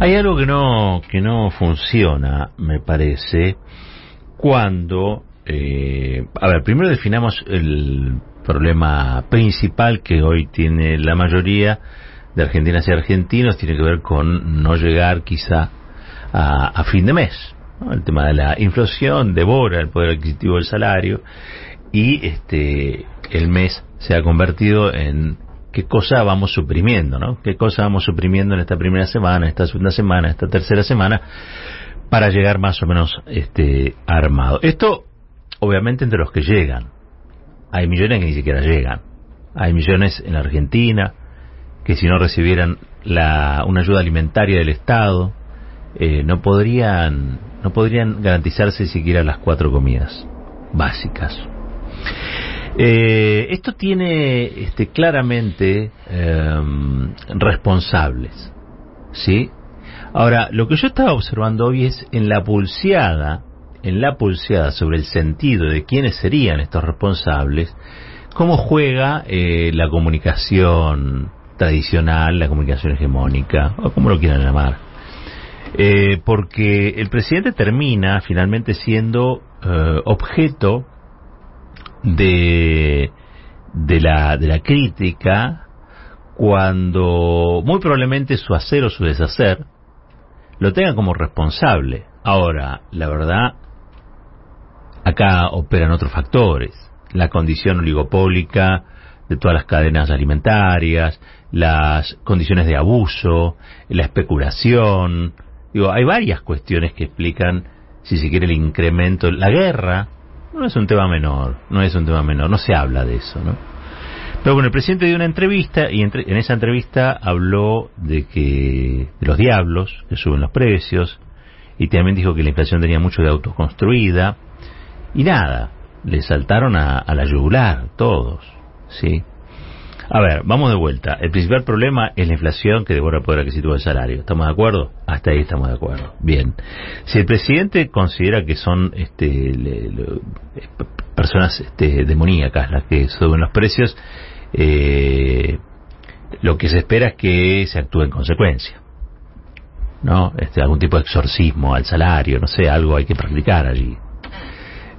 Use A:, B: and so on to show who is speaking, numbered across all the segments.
A: Hay algo que no, que no funciona, me parece, cuando... Eh, a ver, primero definamos el problema principal que hoy tiene la mayoría de argentinas y argentinos, tiene que ver con no llegar quizá a, fin de mes. El tema de la inflación devora el poder adquisitivo del salario y este el mes se ha convertido en qué cosa vamos suprimiendo, ¿no? ¿Qué cosa vamos suprimiendo en esta primera semana, esta segunda semana, esta tercera semana para llegar más o menos este armado? Esto obviamente entre los que llegan. Hay millones que ni siquiera llegan. Hay millones en la Argentina que si no recibieran la, una ayuda alimentaria del Estado eh, no podrían no podrían garantizarse siquiera las cuatro comidas básicas. Eh, esto tiene este, claramente em, responsables, ¿sí? Ahora, lo que yo estaba observando hoy es en la pulseada, en la pulseada sobre el sentido de quiénes serían estos responsables, cómo juega eh, la comunicación tradicional, la comunicación hegemónica, o como lo quieran llamar. Eh, porque el presidente termina finalmente siendo objeto de, de, la, de la crítica cuando muy probablemente su hacer o su deshacer lo tenga como responsable. Ahora, la verdad, acá operan otros factores. La condición oligopólica de todas las cadenas alimentarias, las condiciones de abuso, la especulación. Digo, hay varias cuestiones que explican, si se quiere, el incremento, la guerra no es un tema menor, no es un tema menor, no se habla de eso, ¿no? Pero bueno, el presidente dio una entrevista y en esa entrevista habló de que de los diablos que suben los precios y también dijo que la inflación tenía mucho de autoconstruida y nada, le saltaron a, a la yugular todos, ¿sí? A ver, vamos de vuelta. El principal problema es la inflación que devora el poder adquisitivo del salario. ¿Estamos de acuerdo? Hasta ahí estamos de acuerdo. Bien. Si el presidente considera que son este, personas este, demoníacas las que suben los precios, eh, lo que se espera es que se actúe en consecuencia. ¿No? Este, algún tipo de exorcismo al salario, no sé, algo hay que practicar allí.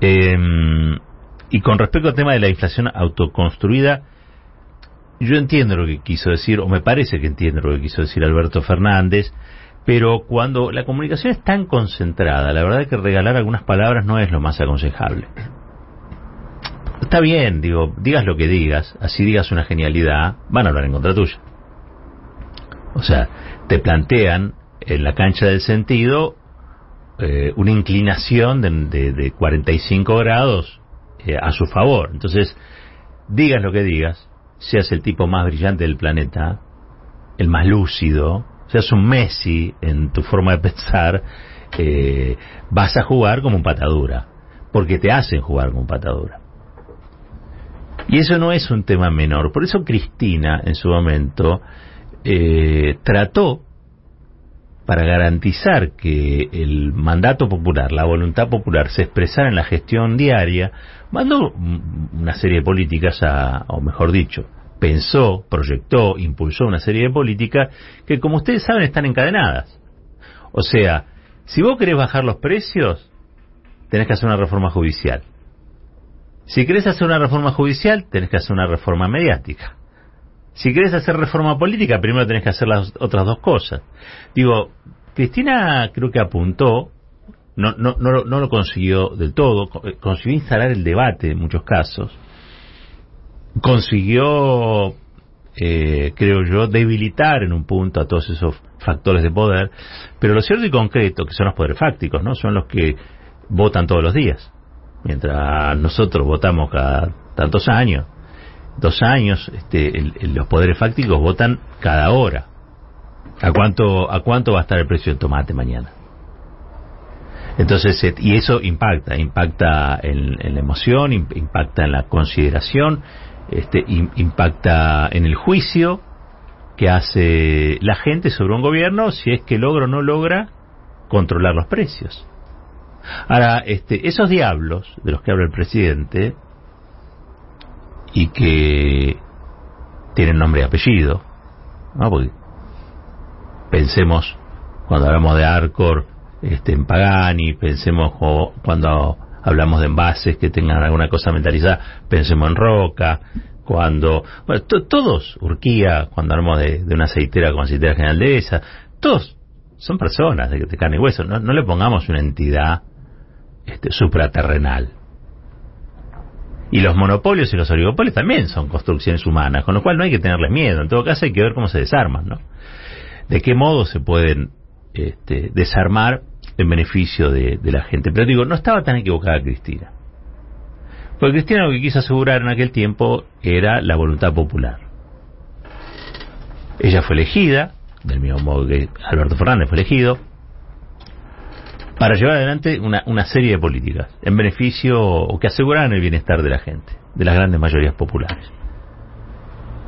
A: Em, y con respecto al tema de la inflación autoconstruida, yo entiendo lo que quiso decir, o me parece que entiendo lo que quiso decir Alberto Fernández, pero cuando la comunicación es tan concentrada, la verdad es que regalar algunas palabras no es lo más aconsejable. Está bien, digo, digas lo que digas, así digas una genialidad, van a hablar en contra tuya. O sea, te plantean en la cancha del sentido eh, una inclinación de, de, 45 grados eh, a su favor. Entonces, digas lo que digas, seas el tipo más brillante del planeta, el más lúcido, seas un Messi en tu forma de pensar, eh, vas a jugar como un patadura, porque te hacen jugar como un patadura. Y eso no es un tema menor. Por eso Cristina, en su momento, eh, trató, para garantizar que el mandato popular, la voluntad popular, se expresara en la gestión diaria, mandó una serie de políticas a, o mejor dicho, pensó, proyectó, impulsó una serie de políticas que, como ustedes saben, están encadenadas. O sea, si vos querés bajar los precios, tenés que hacer una reforma judicial. Si querés hacer una reforma judicial, tenés que hacer una reforma mediática. Si querés hacer reforma política, primero tenés que hacer las otras dos cosas. Digo, Cristina creo que apuntó no, no, no, no lo consiguió del todo, eh, consiguió instalar el debate en muchos casos, consiguió, eh, creo yo, debilitar en un punto a todos esos factores de poder, pero lo cierto y concreto, que son los poderes fácticos, ¿no? Son los que votan todos los días, mientras nosotros votamos cada tantos años, dos años, este, los poderes fácticos votan cada hora. ¿A cuánto, ¿A cuánto va a estar el precio del tomate mañana? Entonces, y eso impacta, impacta en, la emoción, impacta en la consideración, este, impacta en el juicio que hace la gente sobre un gobierno si es que logra o no logra controlar los precios. Ahora, este, esos diablos de los que habla el presidente y que tienen nombre y apellido, ¿no? pensemos Cuando hablamos de Arcor, este, en Pagani, pensemos cuando hablamos de envases que tengan alguna cosa metalizada, pensemos en Roca, cuando, bueno, todos, Urquía, cuando hablamos de, una aceitera como aceitera general de esa, todos son personas de, carne y hueso, no, le pongamos una entidad este, supraterrenal. Y los monopolios y los oligopolios también son construcciones humanas, con lo cual no hay que tenerles miedo. En todo caso hay que ver cómo se desarman, ¿no? De qué modo se pueden este, desarmar en beneficio de, la gente. Pero digo, no estaba tan equivocada Cristina. Porque Cristina lo que quiso asegurar en aquel tiempo era la voluntad popular. Ella fue elegida, del mismo modo que Alberto Fernández fue elegido, para llevar adelante una, una serie de políticas en beneficio o que aseguraran el bienestar de la gente, de las grandes mayorías populares.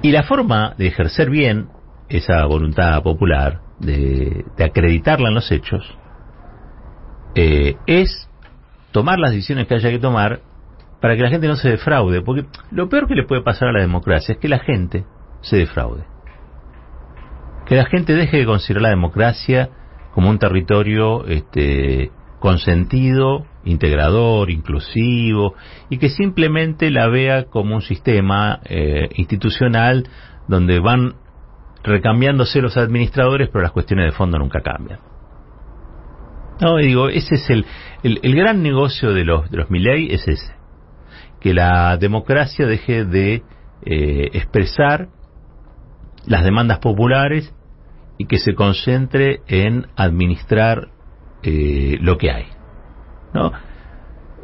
A: Y la forma de ejercer bien esa voluntad popular, de, acreditarla en los hechos, eh, es tomar las decisiones que haya que tomar para que la gente no se defraude, porque lo peor que le puede pasar a la democracia es que la gente se defraude. Que la gente deje de considerar la democracia como un territorio este, consentido, integrador, inclusivo, y que simplemente la vea como un sistema eh, institucional donde van recambiándose los administradores, pero las cuestiones de fondo nunca cambian. No, digo, ese es el, el, gran negocio de los, de los Milley, es ese. Que la democracia deje de eh, expresar las demandas populares y que se concentre en administrar eh, lo que hay. ¿no?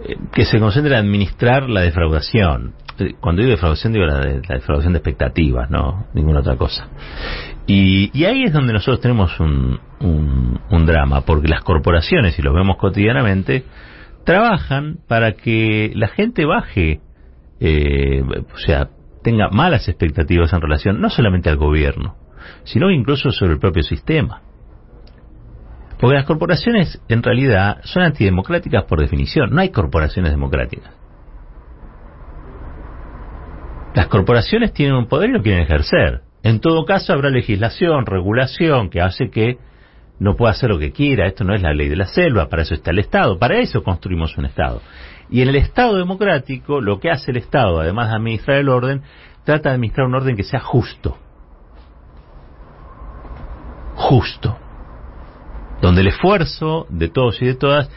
A: Eh, que se concentre en administrar la defraudación. Cuando digo defraudación, digo la, defraudación de expectativas, no ninguna otra cosa. Y, y ahí es donde nosotros tenemos un, un, drama, porque las corporaciones, y lo vemos cotidianamente, trabajan para que la gente baje, eh, o sea, tenga malas expectativas en relación no solamente al gobierno, sino incluso sobre el propio sistema. Porque las corporaciones en realidad son antidemocráticas por definición, no hay corporaciones democráticas. Las corporaciones tienen un poder y lo quieren ejercer. En todo caso habrá legislación, regulación que hace que no pueda hacer lo que quiera, esto no es la ley de la selva, para eso está el Estado, para eso construimos un Estado. Y en el Estado democrático, lo que hace el Estado, además de administrar el orden, trata de administrar un orden que sea justo. Justo. Donde el esfuerzo de todos y de todas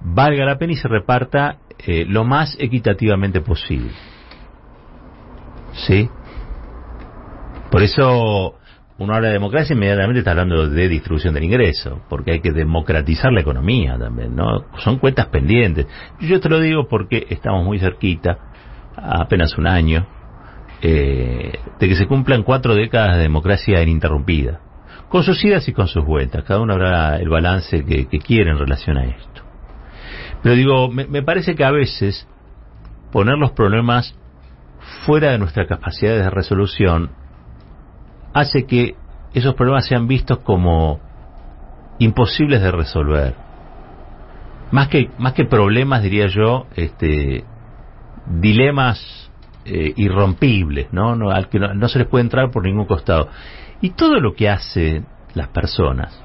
A: valga la pena y se reparta eh, lo más equitativamente posible. ¿Sí? Por eso uno habla de democracia inmediatamente está hablando de distribución del ingreso, porque hay que democratizar la economía también, ¿no? Son cuentas pendientes. Yo te lo digo porque estamos muy cerquita, apenas un año, eh, de que se cumplan cuatro décadas de democracia ininterrumpida, con sus idas y con sus vueltas. Cada uno habrá el balance que, quiere en relación a esto. Pero digo, me, parece que a veces poner los problemas fuera de nuestra capacidad de resolución hace que esos problemas sean vistos como imposibles de resolver. Más que, más que problemas, diría yo, este, dilemas eh, irrompibles, ¿no? No, al que no, se les puede entrar por ningún costado. Y todo lo que hacen las personas,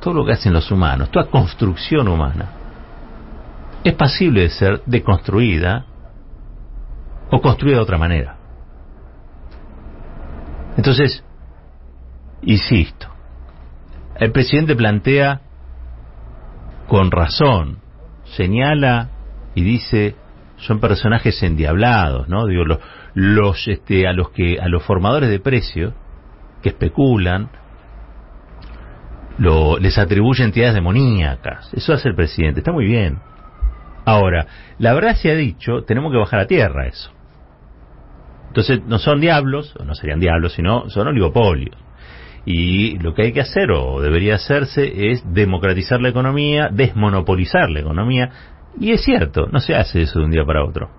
A: todo lo que hacen los humanos, toda construcción humana, es pasible de ser deconstruida o construida de otra manera. Entonces, insisto, el presidente plantea con razón, señala y dice son personajes endiablados, ¿no? Digo, los, los este, a los que a los formadores de precios que especulan lo, les atribuye entidades demoníacas. Eso hace el presidente, está muy bien. Ahora, la verdad se ha dicho, tenemos que bajar a tierra eso. Entonces, no son diablos, o no serían diablos, sino son oligopolios. Y lo que hay que hacer, o debería hacerse, es democratizar la economía, desmonopolizar la economía. Y es cierto, no se hace eso de un día para otro.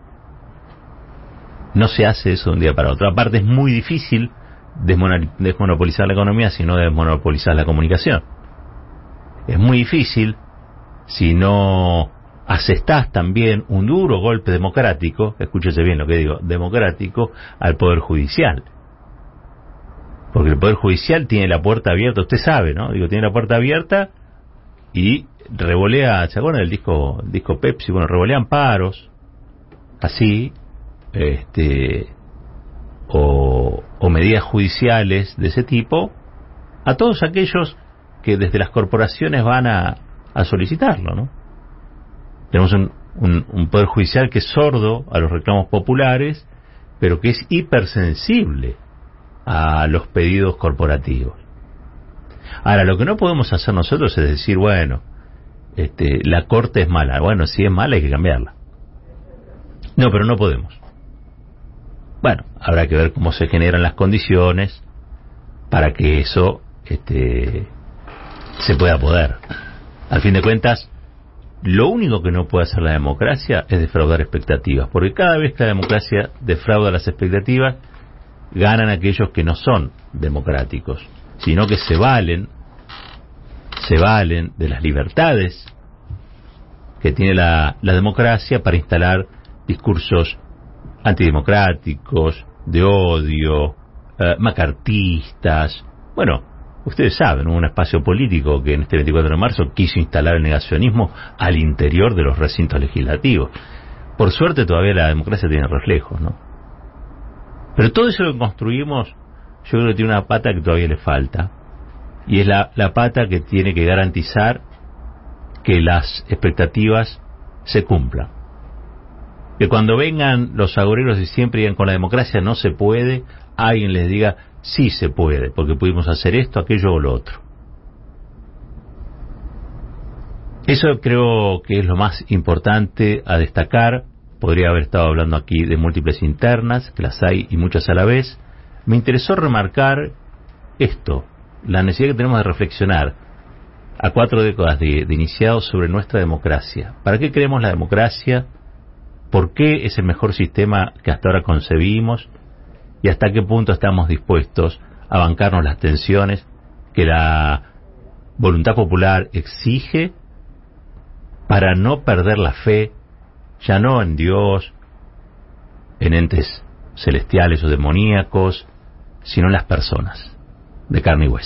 A: No se hace eso de un día para otro. Aparte, es muy difícil desmonopolizar la economía si no desmonopolizar la comunicación. Es muy difícil si no asestás también un duro golpe democrático, escúchese bien lo que digo, democrático, al Poder Judicial. Porque el Poder Judicial tiene la puerta abierta, usted sabe, ¿no? Digo, tiene la puerta abierta y revolea, ¿se acuerdan del disco, disco Pepsi? Bueno, revolean paros, así, este, o, o medidas judiciales de ese tipo, a todos aquellos que desde las corporaciones van a, a solicitarlo, ¿no? Tenemos un, un, un, poder judicial que es sordo a los reclamos populares, pero que es hipersensible a los pedidos corporativos. Ahora, lo que no podemos hacer nosotros es decir, bueno, este, la corte es mala. Bueno, si es mala hay que cambiarla. No, pero no podemos. Bueno, habrá que ver cómo se generan las condiciones para que eso este, se pueda poder. Al fin de cuentas, lo único que no puede hacer la democracia es defraudar expectativas, porque cada vez que la democracia defrauda las expectativas, ganan aquellos que no son democráticos, sino que se valen, se valen de las libertades que tiene la, la democracia para instalar discursos antidemocráticos, de odio, eh, macartistas. Bueno, ustedes saben, hubo un espacio político que en este 24 de marzo quiso instalar el negacionismo al interior de los recintos legislativos. Por suerte todavía la democracia tiene reflejos, ¿no? Pero todo eso que construimos, yo creo que tiene una pata que todavía le falta. Y es la, la pata que tiene que garantizar que las expectativas se cumplan. Que cuando vengan los agoreros y siempre digan con la democracia no se puede, alguien les diga sí se puede, porque pudimos hacer esto, aquello o lo otro. Eso creo que es lo más importante a destacar Podría haber estado hablando aquí de múltiples internas, que las hay y muchas a la vez. Me interesó remarcar esto, la necesidad que tenemos de reflexionar a cuatro décadas de, de iniciado sobre nuestra democracia. ¿Para qué queremos la democracia? ¿Por qué es el mejor sistema que hasta ahora concebimos? ¿Y hasta qué punto estamos dispuestos a bancarnos las tensiones que la voluntad popular exige para no perder la fe ya no en Dios, en entes celestiales o demoníacos, sino en las personas, de carne y hueso.